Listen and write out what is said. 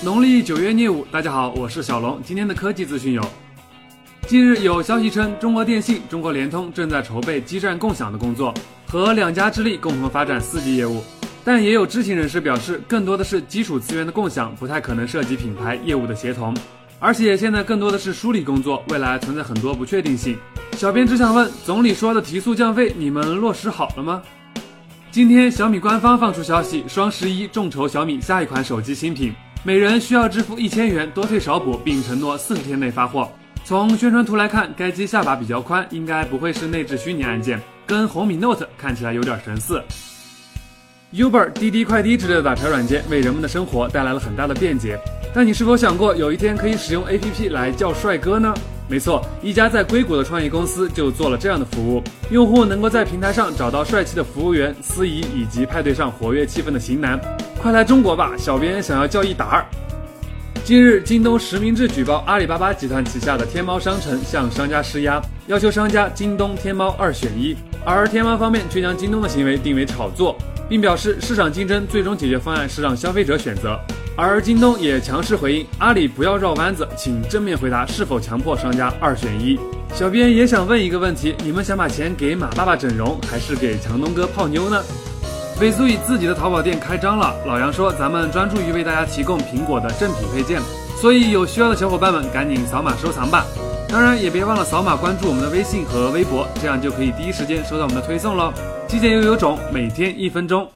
农历九月廿五，大家好，我是小龙。今天的科技资讯有：近日有消息称，中国电信、中国联通正在筹备基站共享的工作，和两家之力共同发展 4G 业务。但也有知情人士表示，更多的是基础资源的共享，不太可能涉及品牌业务的协同。而且现在更多的是梳理工作，未来存在很多不确定性。小编只想问，总理说的提速降费，你们落实好了吗？今天小米官方放出消息，双十一众筹小米下一款手机新品。每人需要支付一千元，多退少补，并承诺四十天内发货。从宣传图来看，该机下巴比较宽，应该不会是内置虚拟按键，跟红米 Note 看起来有点神似。Uber、滴滴快滴之类的打车软件为人们的生活带来了很大的便捷，但你是否想过有一天可以使用 APP 来叫帅哥呢？没错，一家在硅谷的创业公司就做了这样的服务，用户能够在平台上找到帅气的服务员、司仪以及派对上活跃气氛的型男。快来中国吧，小编想要叫一打二。近日，京东实名制举报阿里巴巴集团旗下的天猫商城向商家施压，要求商家京东、天猫二选一，而天猫方面却将京东的行为定为炒作，并表示市场竞争最终解决方案是让消费者选择。而京东也强势回应，阿里不要绕弯子，请正面回答是否强迫商家二选一。小编也想问一个问题：你们想把钱给马爸爸整容，还是给强东哥泡妞呢？尾苏以自己的淘宝店开张了，老杨说咱们专注于为大家提供苹果的正品配件，所以有需要的小伙伴们赶紧扫码收藏吧。当然也别忘了扫码关注我们的微信和微博，这样就可以第一时间收到我们的推送喽。极简又有种，每天一分钟。